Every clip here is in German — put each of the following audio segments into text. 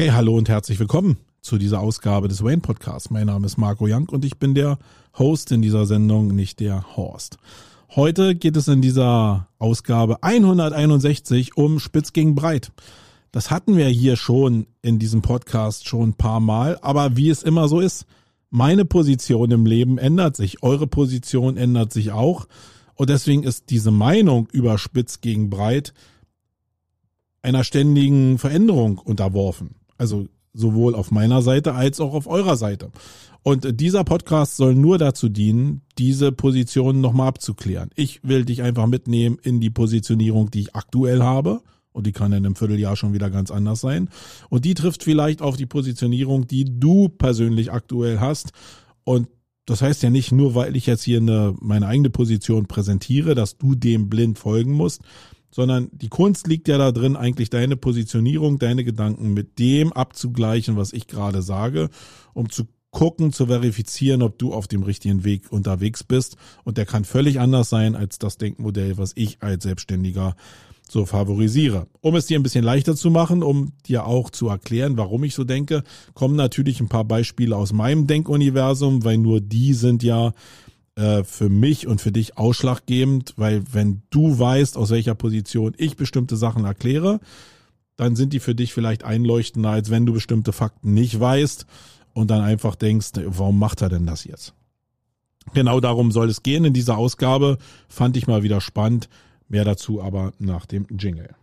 Hey, hallo und herzlich willkommen zu dieser Ausgabe des Wayne Podcasts. Mein Name ist Marco Young und ich bin der Host in dieser Sendung, nicht der Horst. Heute geht es in dieser Ausgabe 161 um Spitz gegen Breit. Das hatten wir hier schon in diesem Podcast schon ein paar Mal, aber wie es immer so ist, meine Position im Leben ändert sich, eure Position ändert sich auch und deswegen ist diese Meinung über Spitz gegen Breit einer ständigen Veränderung unterworfen. Also sowohl auf meiner Seite als auch auf eurer Seite. Und dieser Podcast soll nur dazu dienen, diese Positionen nochmal abzuklären. Ich will dich einfach mitnehmen in die Positionierung, die ich aktuell habe. Und die kann in einem Vierteljahr schon wieder ganz anders sein. Und die trifft vielleicht auf die Positionierung, die du persönlich aktuell hast. Und das heißt ja nicht nur, weil ich jetzt hier eine, meine eigene Position präsentiere, dass du dem blind folgen musst, sondern die Kunst liegt ja da drin, eigentlich deine Positionierung, deine Gedanken mit dem abzugleichen, was ich gerade sage, um zu gucken, zu verifizieren, ob du auf dem richtigen Weg unterwegs bist. Und der kann völlig anders sein als das Denkmodell, was ich als Selbstständiger so favorisiere. Um es dir ein bisschen leichter zu machen, um dir auch zu erklären, warum ich so denke, kommen natürlich ein paar Beispiele aus meinem Denkuniversum, weil nur die sind ja äh, für mich und für dich ausschlaggebend, weil wenn du weißt, aus welcher Position ich bestimmte Sachen erkläre, dann sind die für dich vielleicht einleuchtender, als wenn du bestimmte Fakten nicht weißt und dann einfach denkst, warum macht er denn das jetzt? Genau darum soll es gehen in dieser Ausgabe. Fand ich mal wieder spannend. Mehr dazu aber nach dem Jingle.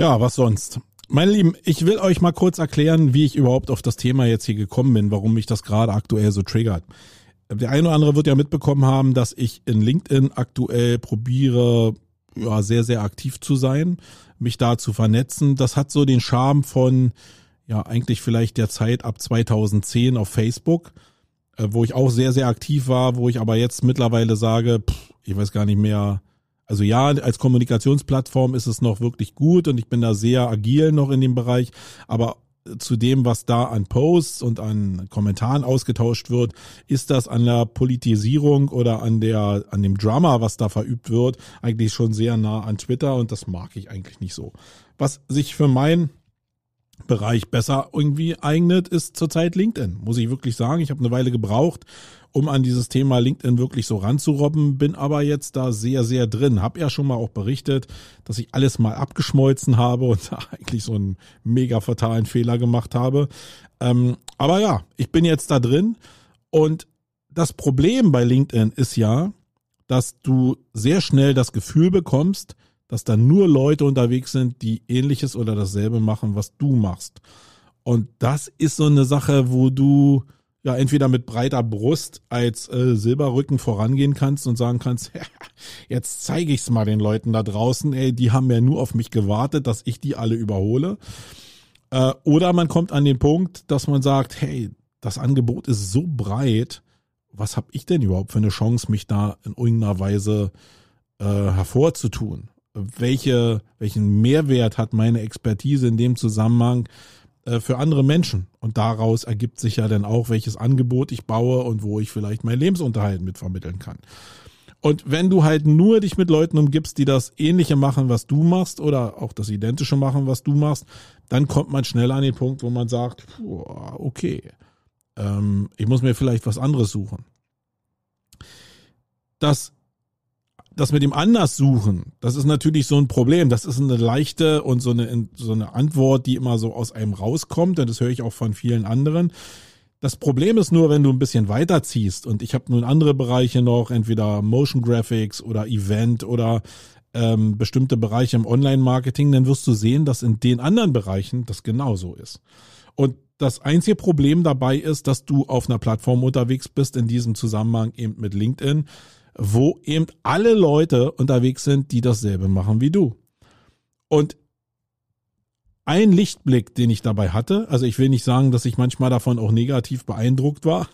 Ja, was sonst? Meine Lieben, ich will euch mal kurz erklären, wie ich überhaupt auf das Thema jetzt hier gekommen bin, warum mich das gerade aktuell so triggert. Der eine oder andere wird ja mitbekommen haben, dass ich in LinkedIn aktuell probiere, ja, sehr, sehr aktiv zu sein, mich da zu vernetzen. Das hat so den Charme von, ja, eigentlich vielleicht der Zeit ab 2010 auf Facebook, äh, wo ich auch sehr, sehr aktiv war, wo ich aber jetzt mittlerweile sage, pff, ich weiß gar nicht mehr, also ja, als Kommunikationsplattform ist es noch wirklich gut und ich bin da sehr agil noch in dem Bereich, aber zu dem, was da an Posts und an Kommentaren ausgetauscht wird, ist das an der Politisierung oder an der, an dem Drama, was da verübt wird, eigentlich schon sehr nah an Twitter und das mag ich eigentlich nicht so. Was sich für mein Bereich besser irgendwie eignet, ist zurzeit LinkedIn, muss ich wirklich sagen. Ich habe eine Weile gebraucht, um an dieses Thema LinkedIn wirklich so ranzurobben, bin aber jetzt da sehr, sehr drin. Hab ja schon mal auch berichtet, dass ich alles mal abgeschmolzen habe und eigentlich so einen mega fatalen Fehler gemacht habe. Ähm, aber ja, ich bin jetzt da drin und das Problem bei LinkedIn ist ja, dass du sehr schnell das Gefühl bekommst, dass da nur Leute unterwegs sind, die ähnliches oder dasselbe machen, was du machst. Und das ist so eine Sache, wo du ja entweder mit breiter Brust als äh, Silberrücken vorangehen kannst und sagen kannst, jetzt zeige ich's mal den Leuten da draußen, ey, die haben ja nur auf mich gewartet, dass ich die alle überhole. Äh, oder man kommt an den Punkt, dass man sagt, hey, das Angebot ist so breit, was habe ich denn überhaupt für eine Chance, mich da in irgendeiner Weise äh, hervorzutun? Welche, welchen Mehrwert hat meine Expertise in dem Zusammenhang? Äh, für andere Menschen. Und daraus ergibt sich ja dann auch, welches Angebot ich baue und wo ich vielleicht meinen Lebensunterhalt mit vermitteln kann. Und wenn du halt nur dich mit Leuten umgibst, die das Ähnliche machen, was du machst, oder auch das Identische machen, was du machst, dann kommt man schnell an den Punkt, wo man sagt, okay, ähm, ich muss mir vielleicht was anderes suchen. Das das mit dem anders suchen, das ist natürlich so ein Problem. Das ist eine leichte und so eine, so eine Antwort, die immer so aus einem rauskommt. Und das höre ich auch von vielen anderen. Das Problem ist nur, wenn du ein bisschen weiterziehst und ich habe nun andere Bereiche noch, entweder Motion Graphics oder Event oder ähm, bestimmte Bereiche im Online-Marketing, dann wirst du sehen, dass in den anderen Bereichen das genauso ist. Und das einzige Problem dabei ist, dass du auf einer Plattform unterwegs bist, in diesem Zusammenhang eben mit LinkedIn, wo eben alle Leute unterwegs sind, die dasselbe machen wie du. Und ein Lichtblick, den ich dabei hatte, also ich will nicht sagen, dass ich manchmal davon auch negativ beeindruckt war,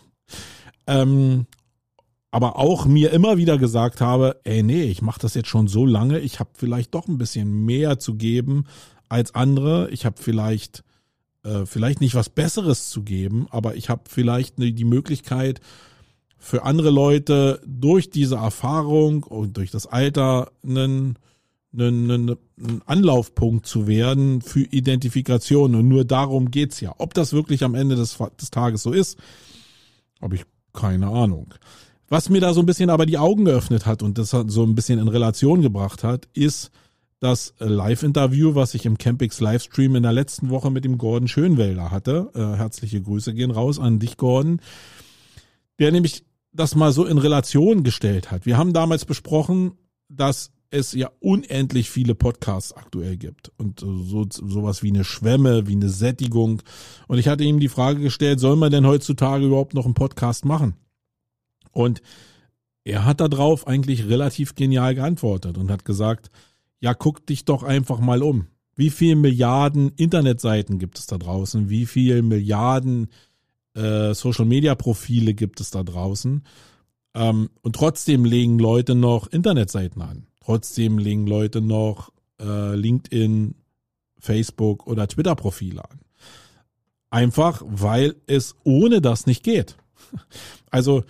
ähm, aber auch mir immer wieder gesagt habe, ey nee, ich mache das jetzt schon so lange, ich habe vielleicht doch ein bisschen mehr zu geben als andere, ich habe vielleicht äh, vielleicht nicht was Besseres zu geben, aber ich habe vielleicht ne, die Möglichkeit für andere Leute durch diese Erfahrung und durch das Alter einen ein, ein, ein Anlaufpunkt zu werden für Identifikation. Und nur darum geht's ja. Ob das wirklich am Ende des, des Tages so ist, habe ich keine Ahnung. Was mir da so ein bisschen aber die Augen geöffnet hat und das so ein bisschen in Relation gebracht hat, ist das Live-Interview, was ich im Campix Livestream in der letzten Woche mit dem Gordon Schönwälder hatte. Äh, herzliche Grüße gehen raus an dich, Gordon. Der nämlich das mal so in Relation gestellt hat. Wir haben damals besprochen, dass es ja unendlich viele Podcasts aktuell gibt und so sowas wie eine Schwemme, wie eine Sättigung. Und ich hatte ihm die Frage gestellt, soll man denn heutzutage überhaupt noch einen Podcast machen? Und er hat darauf eigentlich relativ genial geantwortet und hat gesagt, ja, guck dich doch einfach mal um. Wie viele Milliarden Internetseiten gibt es da draußen? Wie viele Milliarden äh, Social-Media-Profile gibt es da draußen? Ähm, und trotzdem legen Leute noch Internetseiten an. Trotzdem legen Leute noch äh, LinkedIn, Facebook oder Twitter-Profile an. Einfach, weil es ohne das nicht geht. Also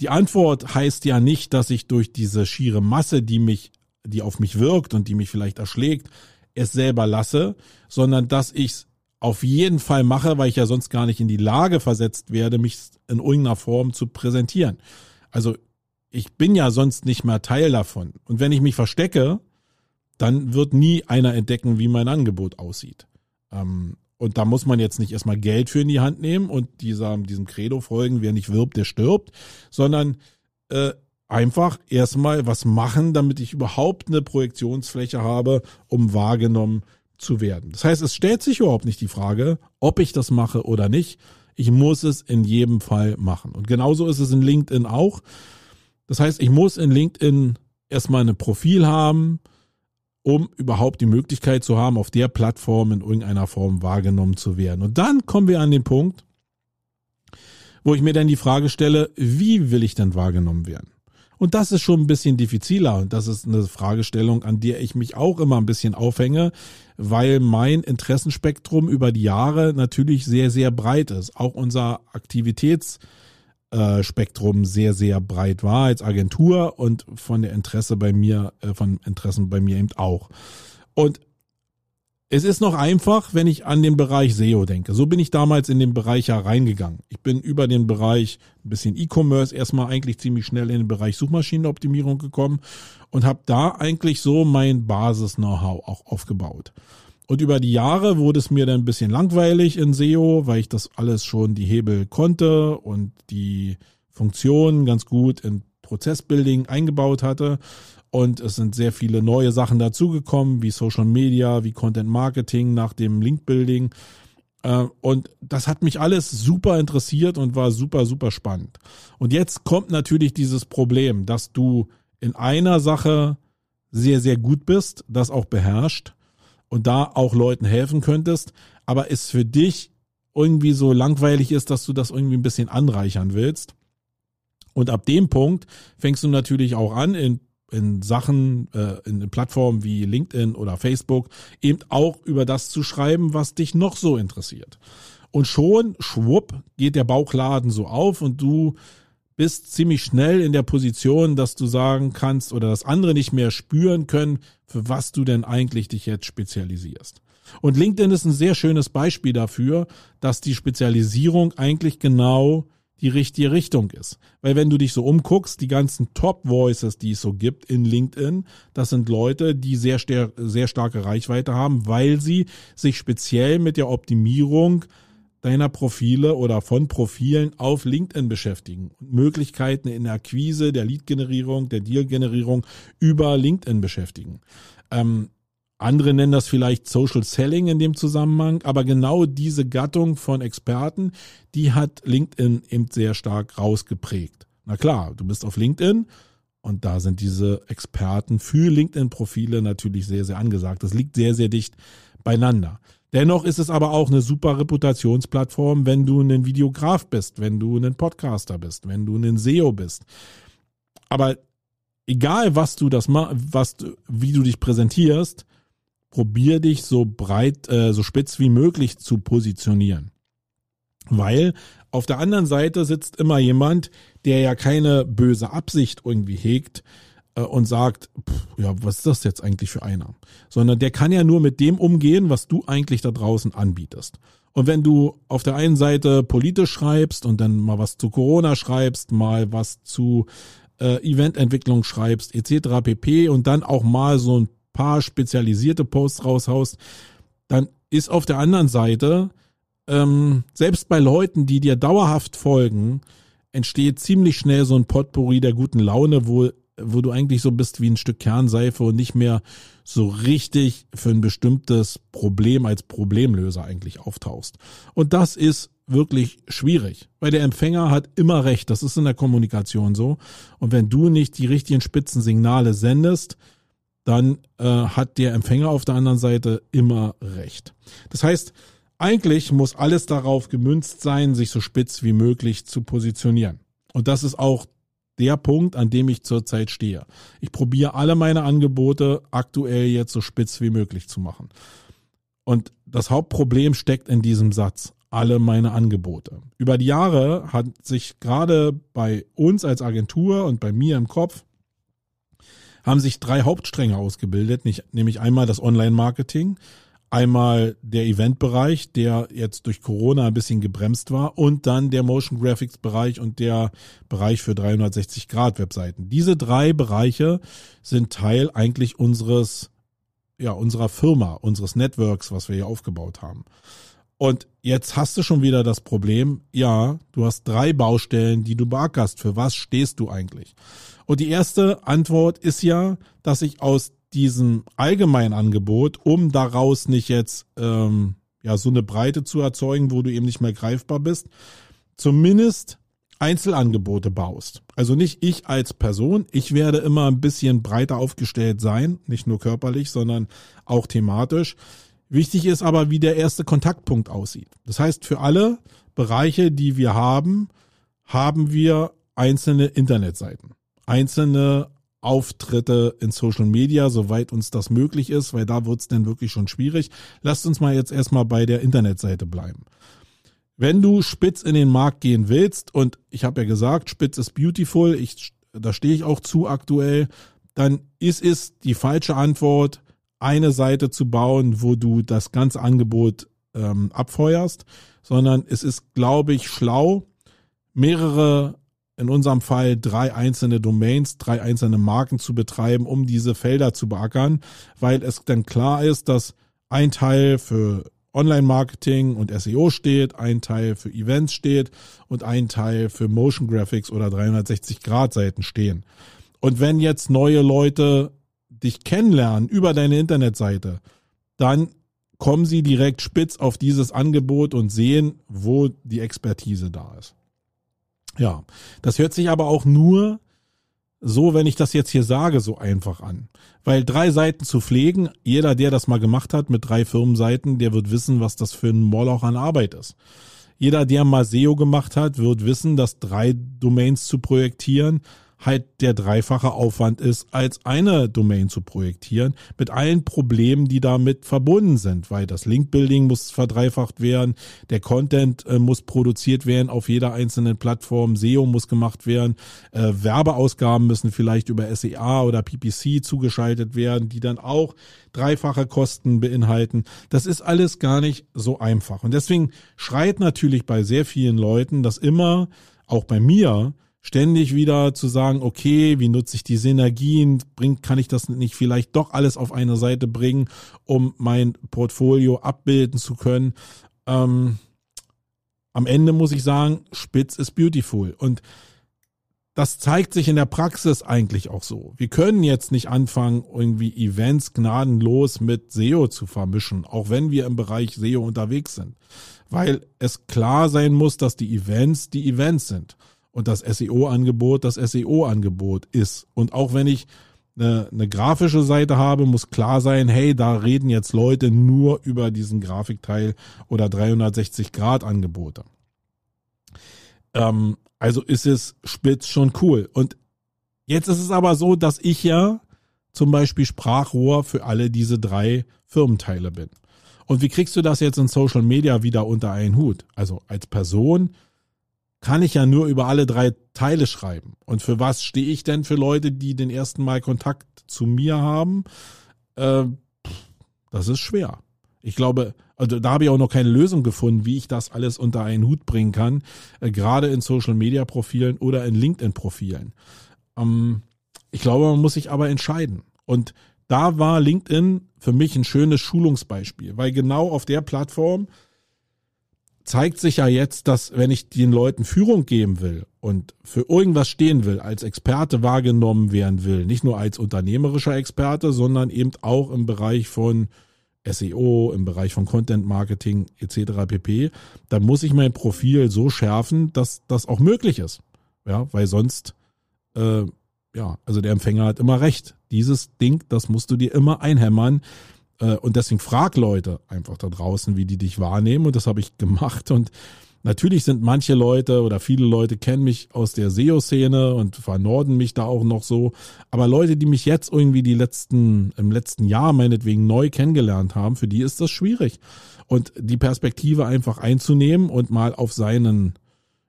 die Antwort heißt ja nicht, dass ich durch diese schiere Masse, die mich, die auf mich wirkt und die mich vielleicht erschlägt, es selber lasse, sondern dass ich es auf jeden Fall mache, weil ich ja sonst gar nicht in die Lage versetzt werde, mich in irgendeiner Form zu präsentieren. Also ich bin ja sonst nicht mehr Teil davon. Und wenn ich mich verstecke, dann wird nie einer entdecken, wie mein Angebot aussieht. Ähm, und da muss man jetzt nicht erstmal Geld für in die Hand nehmen und dieser, diesem Credo folgen, wer nicht wirbt, der stirbt, sondern äh, einfach erstmal was machen, damit ich überhaupt eine Projektionsfläche habe, um wahrgenommen zu werden. Das heißt, es stellt sich überhaupt nicht die Frage, ob ich das mache oder nicht. Ich muss es in jedem Fall machen. Und genauso ist es in LinkedIn auch. Das heißt, ich muss in LinkedIn erstmal ein Profil haben, um überhaupt die Möglichkeit zu haben, auf der Plattform in irgendeiner Form wahrgenommen zu werden. Und dann kommen wir an den Punkt, wo ich mir dann die Frage stelle, wie will ich denn wahrgenommen werden? Und das ist schon ein bisschen diffiziler und das ist eine Fragestellung, an der ich mich auch immer ein bisschen aufhänge, weil mein Interessenspektrum über die Jahre natürlich sehr, sehr breit ist. Auch unser Aktivitäts- äh, sehr, sehr breit war als Agentur und von der Interesse bei mir, äh, von Interessen bei mir eben auch. Und es ist noch einfach, wenn ich an den Bereich SEO denke. So bin ich damals in den Bereich ja reingegangen. Ich bin über den Bereich ein bisschen E-Commerce erstmal eigentlich ziemlich schnell in den Bereich Suchmaschinenoptimierung gekommen und habe da eigentlich so mein Basis-Know-how auch aufgebaut. Und über die Jahre wurde es mir dann ein bisschen langweilig in SEO, weil ich das alles schon die Hebel konnte und die Funktionen ganz gut in Prozessbuilding eingebaut hatte. Und es sind sehr viele neue Sachen dazugekommen, wie Social Media, wie Content Marketing nach dem Link Building. Äh, und das hat mich alles super interessiert und war super, super spannend. Und jetzt kommt natürlich dieses Problem, dass du in einer Sache sehr, sehr gut bist, das auch beherrscht und da auch Leuten helfen könntest, aber es für dich irgendwie so langweilig ist, dass du das irgendwie ein bisschen anreichern willst. Und ab dem Punkt fängst du natürlich auch an, in, in Sachen, äh, in Plattformen wie LinkedIn oder Facebook eben auch über das zu schreiben, was dich noch so interessiert. Und schon, schwupp, geht der Bauchladen so auf und du bist ziemlich schnell in der Position, dass du sagen kannst oder dass andere nicht mehr spüren können, für was du denn eigentlich dich jetzt spezialisierst. Und LinkedIn ist ein sehr schönes Beispiel dafür, dass die Spezialisierung eigentlich genau die richtige Richtung ist. Weil wenn du dich so umguckst, die ganzen Top Voices, die es so gibt in LinkedIn, das sind Leute, die sehr, sehr starke Reichweite haben, weil sie sich speziell mit der Optimierung deiner Profile oder von Profilen auf LinkedIn beschäftigen und Möglichkeiten in der Akquise, der Lead-Generierung, der Deal-Generierung über LinkedIn beschäftigen. Ähm, Andere nennen das vielleicht Social Selling in dem Zusammenhang, aber genau diese Gattung von Experten, die hat LinkedIn eben sehr stark rausgeprägt. Na klar, du bist auf LinkedIn und da sind diese Experten für LinkedIn-Profile natürlich sehr, sehr angesagt. Das liegt sehr, sehr dicht beieinander. Dennoch ist es aber auch eine super Reputationsplattform, wenn du ein Videograf bist, wenn du ein Podcaster bist, wenn du ein SEO bist. Aber egal was du das was wie du dich präsentierst, probier dich so breit, äh, so spitz wie möglich zu positionieren. Weil auf der anderen Seite sitzt immer jemand, der ja keine böse Absicht irgendwie hegt äh, und sagt, pff, ja, was ist das jetzt eigentlich für einer? Sondern der kann ja nur mit dem umgehen, was du eigentlich da draußen anbietest. Und wenn du auf der einen Seite politisch schreibst und dann mal was zu Corona schreibst, mal was zu äh, Evententwicklung schreibst, etc. pp. und dann auch mal so ein paar spezialisierte Posts raushaust, dann ist auf der anderen Seite, ähm, selbst bei Leuten, die dir dauerhaft folgen, entsteht ziemlich schnell so ein Potpourri der guten Laune, wo, wo du eigentlich so bist wie ein Stück Kernseife und nicht mehr so richtig für ein bestimmtes Problem als Problemlöser eigentlich auftauchst. Und das ist wirklich schwierig, weil der Empfänger hat immer recht. Das ist in der Kommunikation so. Und wenn du nicht die richtigen Spitzensignale sendest, dann äh, hat der Empfänger auf der anderen Seite immer recht. Das heißt, eigentlich muss alles darauf gemünzt sein, sich so spitz wie möglich zu positionieren. Und das ist auch der Punkt, an dem ich zurzeit stehe. Ich probiere alle meine Angebote aktuell jetzt so spitz wie möglich zu machen. Und das Hauptproblem steckt in diesem Satz. Alle meine Angebote. Über die Jahre hat sich gerade bei uns als Agentur und bei mir im Kopf haben sich drei Hauptstränge ausgebildet, nicht, nämlich einmal das Online-Marketing, einmal der Eventbereich, der jetzt durch Corona ein bisschen gebremst war, und dann der Motion Graphics Bereich und der Bereich für 360 Grad Webseiten. Diese drei Bereiche sind Teil eigentlich unseres, ja, unserer Firma, unseres Networks, was wir hier aufgebaut haben. Und jetzt hast du schon wieder das Problem, ja, du hast drei Baustellen, die du beackerst. Für was stehst du eigentlich? Und die erste Antwort ist ja, dass ich aus diesem allgemeinen Angebot, um daraus nicht jetzt ähm, ja so eine Breite zu erzeugen, wo du eben nicht mehr greifbar bist, zumindest Einzelangebote baust. Also nicht ich als Person, ich werde immer ein bisschen breiter aufgestellt sein, nicht nur körperlich, sondern auch thematisch. Wichtig ist aber, wie der erste Kontaktpunkt aussieht. Das heißt, für alle Bereiche, die wir haben, haben wir einzelne Internetseiten einzelne Auftritte in Social Media, soweit uns das möglich ist, weil da wird's dann wirklich schon schwierig. Lasst uns mal jetzt erstmal bei der Internetseite bleiben. Wenn du spitz in den Markt gehen willst, und ich habe ja gesagt, spitz ist beautiful, ich, da stehe ich auch zu aktuell, dann ist es die falsche Antwort, eine Seite zu bauen, wo du das ganze Angebot ähm, abfeuerst, sondern es ist, glaube ich, schlau, mehrere in unserem Fall drei einzelne Domains, drei einzelne Marken zu betreiben, um diese Felder zu beackern, weil es dann klar ist, dass ein Teil für Online-Marketing und SEO steht, ein Teil für Events steht und ein Teil für Motion Graphics oder 360-Grad-Seiten stehen. Und wenn jetzt neue Leute dich kennenlernen über deine Internetseite, dann kommen sie direkt spitz auf dieses Angebot und sehen, wo die Expertise da ist. Ja, das hört sich aber auch nur so, wenn ich das jetzt hier sage, so einfach an. Weil drei Seiten zu pflegen, jeder, der das mal gemacht hat mit drei Firmenseiten, der wird wissen, was das für ein Moloch an Arbeit ist. Jeder, der mal SEO gemacht hat, wird wissen, dass drei Domains zu projektieren halt der dreifache Aufwand ist, als eine Domain zu projektieren, mit allen Problemen, die damit verbunden sind, weil das Link-Building muss verdreifacht werden, der Content äh, muss produziert werden auf jeder einzelnen Plattform, SEO muss gemacht werden, äh, Werbeausgaben müssen vielleicht über SEA oder PPC zugeschaltet werden, die dann auch dreifache Kosten beinhalten. Das ist alles gar nicht so einfach. Und deswegen schreit natürlich bei sehr vielen Leuten das immer, auch bei mir, ständig wieder zu sagen, okay, wie nutze ich die Synergien, bringt, kann ich das nicht vielleicht doch alles auf eine Seite bringen, um mein Portfolio abbilden zu können. Ähm, am Ende muss ich sagen, spitz ist beautiful. Und das zeigt sich in der Praxis eigentlich auch so. Wir können jetzt nicht anfangen, irgendwie Events gnadenlos mit SEO zu vermischen, auch wenn wir im Bereich SEO unterwegs sind. Weil es klar sein muss, dass die Events die Events sind und das SEO-Angebot das SEO-Angebot ist. Und auch wenn ich eine, eine grafische Seite habe, muss klar sein, hey, da reden jetzt Leute nur über diesen Grafikteil oder 360-Grad-Angebote. Ähm, also ist es spitz schon cool. Und jetzt ist es aber so, dass ich ja zum Beispiel Sprachrohr für alle diese drei Firmenteile bin. Und wie kriegst du das jetzt in Social Media wieder unter einen Hut? Also als Person kann ich ja nur über alle drei Teile schreiben. Und für was stehe ich denn für Leute, die den ersten Mal Kontakt zu mir haben? Äh, das ist schwer. Ich glaube, also da habe ich auch noch keine Lösung gefunden, wie ich das alles unter einen Hut bringen kann, äh, gerade in Social Media Profilen oder in LinkedIn Profilen. Ähm, ich glaube, man muss sich aber entscheiden. Und da war LinkedIn für mich ein schönes Schulungsbeispiel, weil genau auf der Plattform zeigt sich ja jetzt, dass wenn ich den Leuten Führung geben will und für irgendwas stehen will, als Experte wahrgenommen werden will, nicht nur als unternehmerischer Experte, sondern eben auch im Bereich von SEO, im Bereich von Content Marketing etc. pp, dann muss ich mein Profil so schärfen, dass das auch möglich ist. Ja, weil sonst, äh, ja, also der Empfänger hat immer recht. Dieses Ding, das musst du dir immer einhämmern. Äh, und deswegen frag Leute einfach da draußen, wie die dich wahrnehmen. Und das habe ich gemacht. Und Natürlich sind manche Leute oder viele Leute kennen mich aus der SEO-Szene und vernorden mich da auch noch so. Aber Leute, die mich jetzt irgendwie die letzten, im letzten Jahr meinetwegen neu kennengelernt haben, für die ist das schwierig. Und die Perspektive einfach einzunehmen und mal auf seinen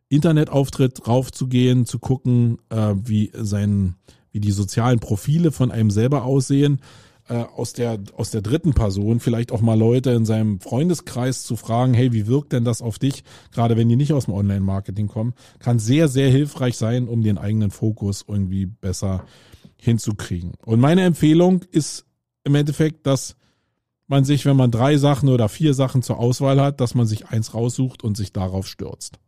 Internetauftritt raufzugehen, zu gucken, äh, wie sein, wie die sozialen Profile von einem selber aussehen äh, aus der aus der dritten Person vielleicht auch mal Leute in seinem Freundeskreis zu fragen, hey, wie wirkt denn das auf dich, gerade wenn die nicht aus dem Online-Marketing kommen, kann sehr sehr hilfreich sein, um den eigenen Fokus irgendwie besser hinzukriegen. Und meine Empfehlung ist im Endeffekt, dass man sich, wenn man drei Sachen oder vier Sachen zur Auswahl hat, dass man sich eins raussucht und sich darauf stürzt.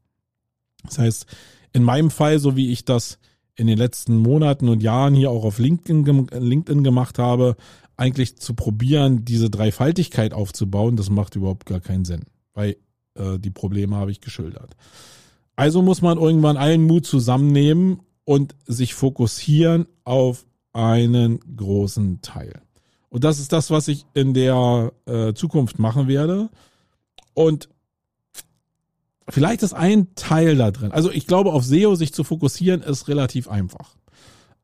Das heißt, in meinem Fall, so wie ich das in den letzten Monaten und Jahren hier auch auf LinkedIn, LinkedIn gemacht habe, eigentlich zu probieren, diese Dreifaltigkeit aufzubauen, das macht überhaupt gar keinen Sinn, weil äh, die Probleme habe ich geschildert. Also muss man irgendwann allen Mut zusammennehmen und sich fokussieren auf einen großen Teil. Und das ist das, was ich in der äh, Zukunft machen werde. Und vielleicht ist ein Teil da drin. Also ich glaube, auf SEO sich zu fokussieren ist relativ einfach.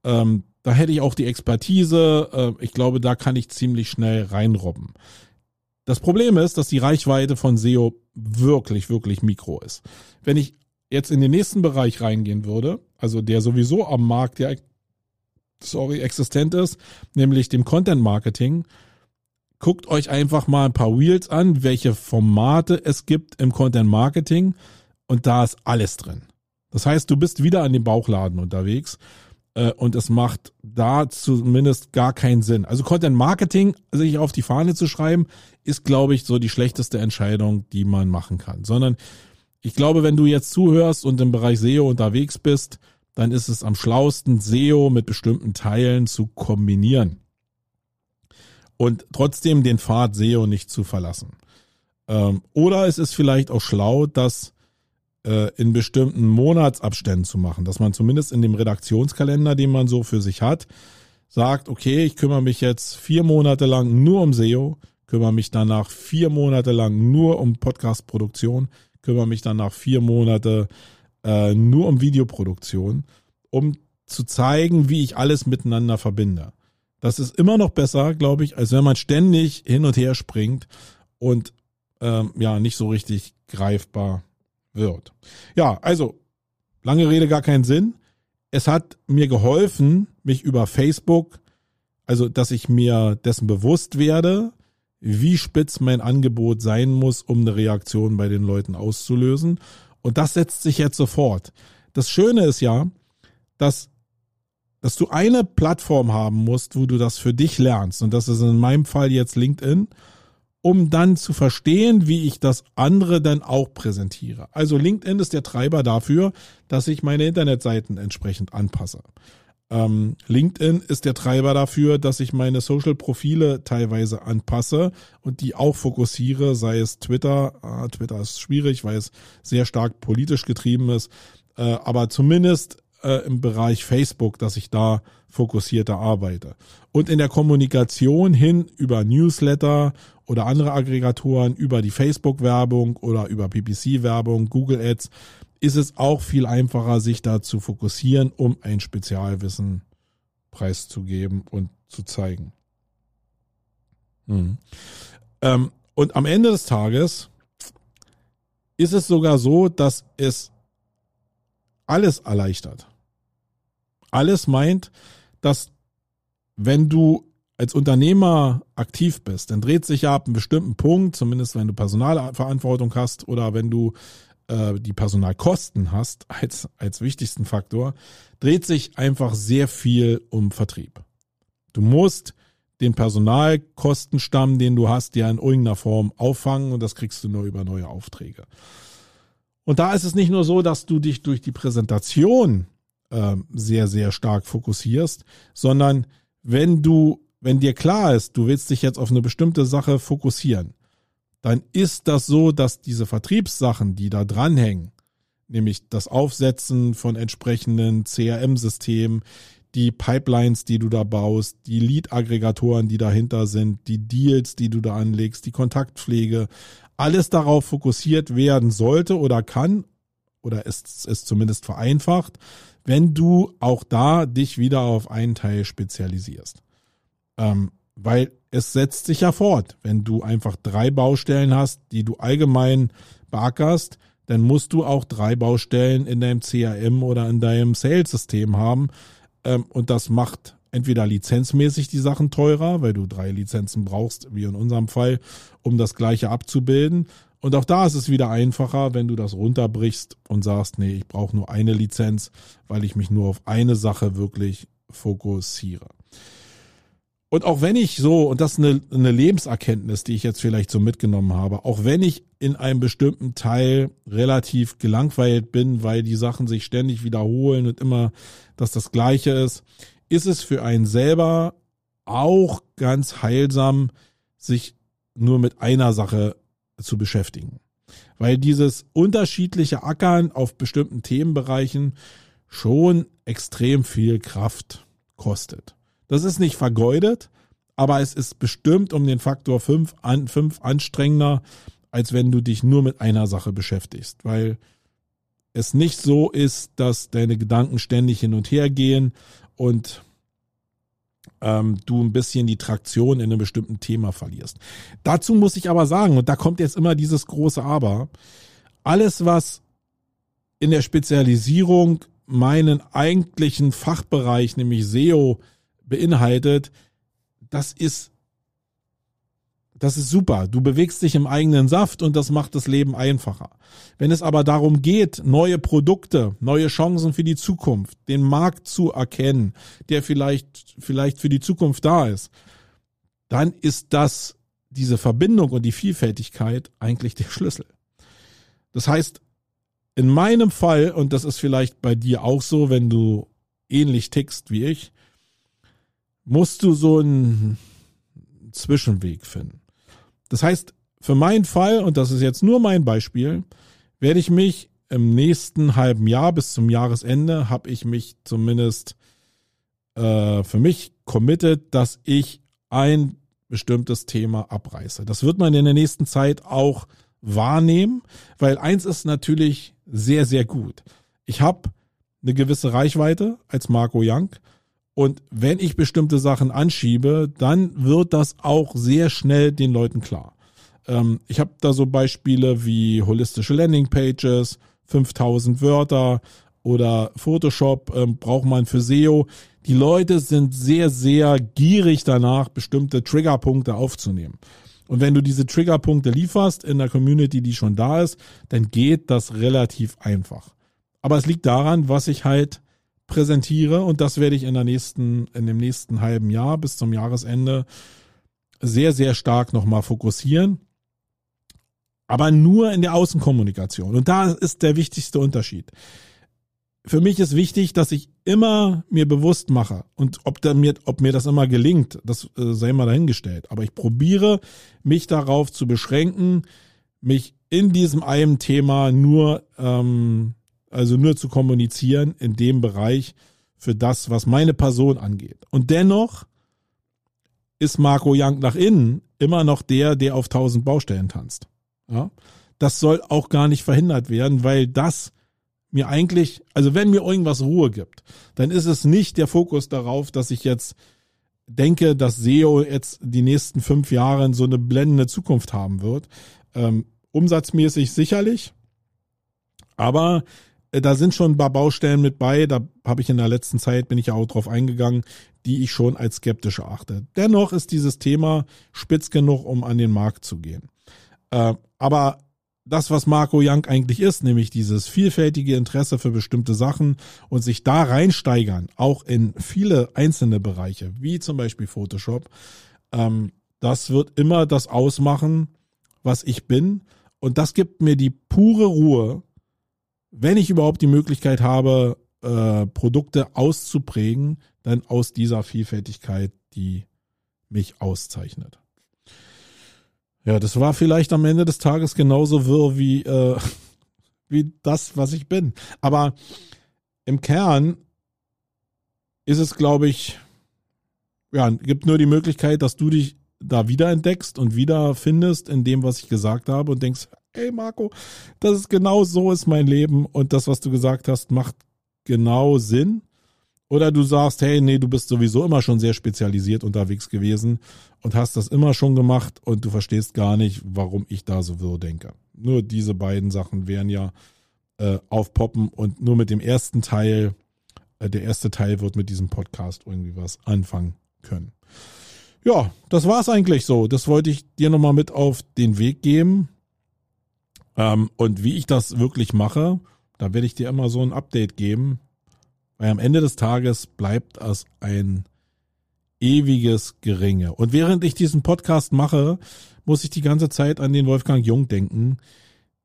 Ähm, da hätte ich auch die Expertise. Äh, ich glaube, da kann ich ziemlich schnell reinrobben. Das Problem ist, dass die Reichweite von SEO wirklich, wirklich mikro ist. Wenn ich jetzt in den nächsten Bereich reingehen würde, also der sowieso am Markt ja, sorry, existent ist, nämlich dem Content Marketing, guckt euch einfach mal ein paar Wheels an, welche Formate es gibt im Content Marketing und da ist alles drin. Das heißt, du bist wieder an dem Bauchladen unterwegs und es macht da zumindest gar keinen Sinn. Also Content Marketing sich auf die Fahne zu schreiben, ist, glaube ich, so die schlechteste Entscheidung, die man machen kann. Sondern ich glaube, wenn du jetzt zuhörst und im Bereich SEO unterwegs bist, dann ist es am schlausten, SEO mit bestimmten Teilen zu kombinieren. Und trotzdem den Pfad SEO nicht zu verlassen. Ähm, oder es ist vielleicht auch schlau, dass äh, in bestimmten Monatsabständen zu machen, dass man zumindest in dem Redaktionskalender, den man so für sich hat, sagt, okay, ich kümmere mich jetzt vier Monate lang nur um SEO, kümmere mich danach vier Monate lang nur um Podcast-Produktion, kümmere mich danach vier Monate äh, nur um Videoproduktion, um zu zeigen, wie ich alles miteinander verbinde. Das ist immer noch besser, glaube ich, als wenn man ständig hin und her springt und ähm, ja nicht so richtig greifbar wird. Ja, also, lange Rede gar keinen Sinn. Es hat mir geholfen, mich über Facebook, also dass ich mir dessen bewusst werde, wie spitz mein Angebot sein muss, um eine Reaktion bei den Leuten auszulösen. Und das setzt sich jetzt sofort. Das Schöne ist ja, dass, dass du eine Plattform haben musst, wo du das für dich lernst. Und das ist in meinem Fall jetzt LinkedIn. Um dann zu verstehen, wie ich das andere dann auch präsentiere. Also LinkedIn ist der Treiber dafür, dass ich meine Internetseiten entsprechend anpasse. Ähm, LinkedIn ist der Treiber dafür, dass ich meine Social-Profile teilweise anpasse und die auch fokussiere, sei es Twitter. Ah, Twitter ist schwierig, weil es sehr stark politisch getrieben ist. Äh, aber zumindest äh, im Bereich Facebook, dass ich da fokussierter arbeite. Und in der Kommunikation hin über Newsletter oder andere Aggregatoren, über die Facebook-Werbung oder über PPC-Werbung, Google Ads, ist es auch viel einfacher, sich da zu fokussieren, um ein Spezialwissen preiszugeben und zu zeigen. Mhm. Ähm, und am Ende des Tages ist es sogar so, dass es alles erleichtert. Alles meint, dass wenn du als Unternehmer aktiv bist, dann dreht sich ja ab einem bestimmten Punkt, zumindest wenn du Personalverantwortung hast oder wenn du äh, die Personalkosten hast als, als wichtigsten Faktor, dreht sich einfach sehr viel um Vertrieb. Du musst den Personalkostenstamm, den du hast, ja in irgendeiner Form auffangen und das kriegst du nur über neue Aufträge. Und da ist es nicht nur so, dass du dich durch die Präsentation äh, sehr, sehr stark fokussierst, sondern wenn du, wenn dir klar ist, du willst dich jetzt auf eine bestimmte Sache fokussieren, dann ist das so, dass diese Vertriebssachen, die da dranhängen, nämlich das Aufsetzen von entsprechenden CRM-Systemen, die Pipelines, die du da baust, die Lead-Aggregatoren, die dahinter sind, die Deals, die du da anlegst, die Kontaktpflege, alles darauf fokussiert werden sollte oder kann, oder ist es zumindest vereinfacht, wenn du auch da dich wieder auf einen Teil spezialisierst. Ähm, weil es setzt sich ja fort. Wenn du einfach drei Baustellen hast, die du allgemein beackerst, dann musst du auch drei Baustellen in deinem CRM oder in deinem Sales-System haben. Ähm, und das macht entweder lizenzmäßig die Sachen teurer, weil du drei Lizenzen brauchst, wie in unserem Fall, um das gleiche abzubilden. Und auch da ist es wieder einfacher, wenn du das runterbrichst und sagst, nee, ich brauche nur eine Lizenz, weil ich mich nur auf eine Sache wirklich fokussiere. Und auch wenn ich so, und das ist eine, eine Lebenserkenntnis, die ich jetzt vielleicht so mitgenommen habe, auch wenn ich in einem bestimmten Teil relativ gelangweilt bin, weil die Sachen sich ständig wiederholen und immer dass das Gleiche ist, ist es für einen selber auch ganz heilsam, sich nur mit einer Sache zu beschäftigen. Weil dieses unterschiedliche Ackern auf bestimmten Themenbereichen schon extrem viel Kraft kostet. Das ist nicht vergeudet, aber es ist bestimmt um den Faktor 5 an, 5 anstrengender, als wenn du dich nur mit einer Sache beschäftigst, weil es nicht so ist, dass deine Gedanken ständig hin und her gehen und ähm, du ein bisschen die Traktion in einem bestimmten Thema verlierst. Dazu muss ich aber sagen, und da kommt jetzt immer dieses große Aber, alles, was in der Spezialisierung meinen eigentlichen Fachbereich, nämlich SEO, beinhaltet, das ist das ist super. Du bewegst dich im eigenen Saft und das macht das Leben einfacher. Wenn es aber darum geht, neue Produkte, neue Chancen für die Zukunft, den Markt zu erkennen, der vielleicht, vielleicht für die Zukunft da ist, dann ist das, diese Verbindung und die Vielfältigkeit eigentlich der Schlüssel. Das heißt, in meinem Fall, und das ist vielleicht bei dir auch so, wenn du ähnlich tickst wie ich, musst du so einen Zwischenweg finden. Das heißt, für meinen Fall, und das ist jetzt nur mein Beispiel, werde ich mich im nächsten halben Jahr bis zum Jahresende, habe ich mich zumindest äh, für mich committed, dass ich ein bestimmtes Thema abreiße. Das wird man in der nächsten Zeit auch wahrnehmen, weil eins ist natürlich sehr, sehr gut. Ich habe eine gewisse Reichweite als Marco Young und wenn ich bestimmte Sachen anschiebe, dann wird das auch sehr schnell den Leuten klar. Ähm, ich habe da so Beispiele wie holistische Landingpages, 5000 Wörter oder Photoshop ähm, braucht man für SEO. Die Leute sind sehr, sehr gierig danach, bestimmte Triggerpunkte aufzunehmen. Und wenn du diese Triggerpunkte lieferst in der Community, die schon da ist, dann geht das relativ einfach. Aber es liegt daran, was ich halt präsentiere und das werde ich in der nächsten, in dem nächsten halben Jahr bis zum Jahresende sehr, sehr stark nochmal fokussieren. Aber nur in der Außenkommunikation. Und da ist der wichtigste Unterschied. Für mich ist wichtig, dass ich immer mir bewusst mache und ob, mir, ob mir das immer gelingt, das äh, sei mal dahingestellt. Aber ich probiere mich darauf zu beschränken, mich in diesem einen Thema nur, ähm, also nur zu kommunizieren in dem Bereich für das, was meine Person angeht. Und dennoch ist Marco Young nach innen immer noch der, der auf tausend Baustellen tanzt. Ja? Das soll auch gar nicht verhindert werden, weil das mir eigentlich, also wenn mir irgendwas Ruhe gibt, dann ist es nicht der Fokus darauf, dass ich jetzt denke, dass SEO jetzt die nächsten fünf Jahre so eine blendende Zukunft haben wird. Ähm, umsatzmäßig sicherlich, aber da sind schon ein paar Baustellen mit bei. Da habe ich in der letzten Zeit, bin ich ja auch drauf eingegangen, die ich schon als skeptisch erachte. Dennoch ist dieses Thema spitz genug, um an den Markt zu gehen. Äh, aber das, was Marco Young eigentlich ist, nämlich dieses vielfältige Interesse für bestimmte Sachen und sich da reinsteigern, auch in viele einzelne Bereiche, wie zum Beispiel Photoshop, ähm, das wird immer das ausmachen, was ich bin. Und das gibt mir die pure Ruhe, wenn ich überhaupt die Möglichkeit habe, äh, Produkte auszuprägen, dann aus dieser Vielfältigkeit, die mich auszeichnet. Ja, das war vielleicht am Ende des Tages genauso wirr wie, äh, wie das, was ich bin. Aber im Kern ist es, glaube ich, ja, gibt nur die Möglichkeit, dass du dich da wiederentdeckst und wiederfindest in dem, was ich gesagt habe und denkst, hey Marco, das ist genau so ist mein Leben und das, was du gesagt hast, macht genau Sinn. Oder du sagst, hey, nee, du bist sowieso immer schon sehr spezialisiert unterwegs gewesen und hast das immer schon gemacht und du verstehst gar nicht, warum ich da so so denke. Nur diese beiden Sachen wären ja äh, aufpoppen und nur mit dem ersten Teil, äh, der erste Teil wird mit diesem Podcast irgendwie was anfangen können. Ja, das war's eigentlich so. Das wollte ich dir nochmal mit auf den Weg geben. Ähm, und wie ich das wirklich mache, da werde ich dir immer so ein Update geben. Weil am Ende des Tages bleibt es ein ewiges Geringe. Und während ich diesen Podcast mache, muss ich die ganze Zeit an den Wolfgang Jung denken,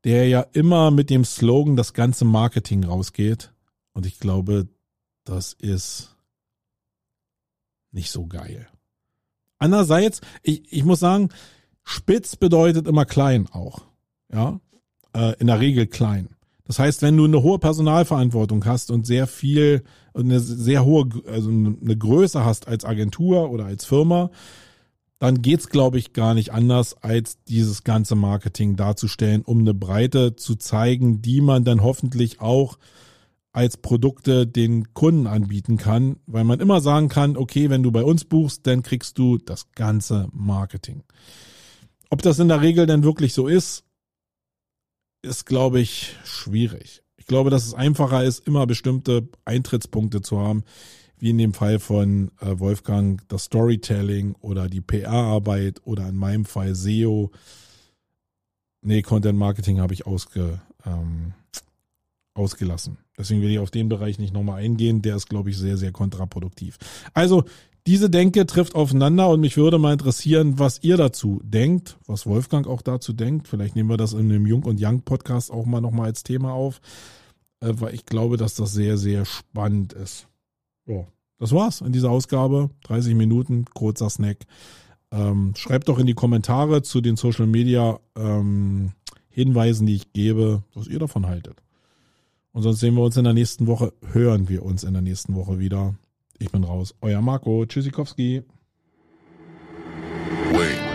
der ja immer mit dem Slogan das ganze Marketing rausgeht. Und ich glaube, das ist nicht so geil. Andererseits, ich, ich muss sagen, spitz bedeutet immer klein auch. Ja, äh, in der Regel klein. Das heißt, wenn du eine hohe Personalverantwortung hast und sehr viel, eine sehr hohe, also eine Größe hast als Agentur oder als Firma, dann geht's, glaube ich, gar nicht anders, als dieses ganze Marketing darzustellen, um eine Breite zu zeigen, die man dann hoffentlich auch als Produkte den Kunden anbieten kann, weil man immer sagen kann, okay, wenn du bei uns buchst, dann kriegst du das ganze Marketing. Ob das in der Regel denn wirklich so ist, ist, glaube ich, schwierig. Ich glaube, dass es einfacher ist, immer bestimmte Eintrittspunkte zu haben, wie in dem Fall von äh, Wolfgang das Storytelling oder die PR-Arbeit oder in meinem Fall SEO. Nee, Content Marketing habe ich ausge, ähm, ausgelassen. Deswegen will ich auf den Bereich nicht nochmal eingehen. Der ist, glaube ich, sehr, sehr kontraproduktiv. Also diese Denke trifft aufeinander und mich würde mal interessieren, was ihr dazu denkt, was Wolfgang auch dazu denkt. Vielleicht nehmen wir das in dem Jung und Young Podcast auch mal nochmal als Thema auf, äh, weil ich glaube, dass das sehr, sehr spannend ist. Ja, das war's in dieser Ausgabe. 30 Minuten, kurzer Snack. Ähm, schreibt doch in die Kommentare zu den Social Media ähm, Hinweisen, die ich gebe, was ihr davon haltet. Und sonst sehen wir uns in der nächsten Woche, hören wir uns in der nächsten Woche wieder. Ich bin raus. Euer Marco. Tschüssikowski. Wait.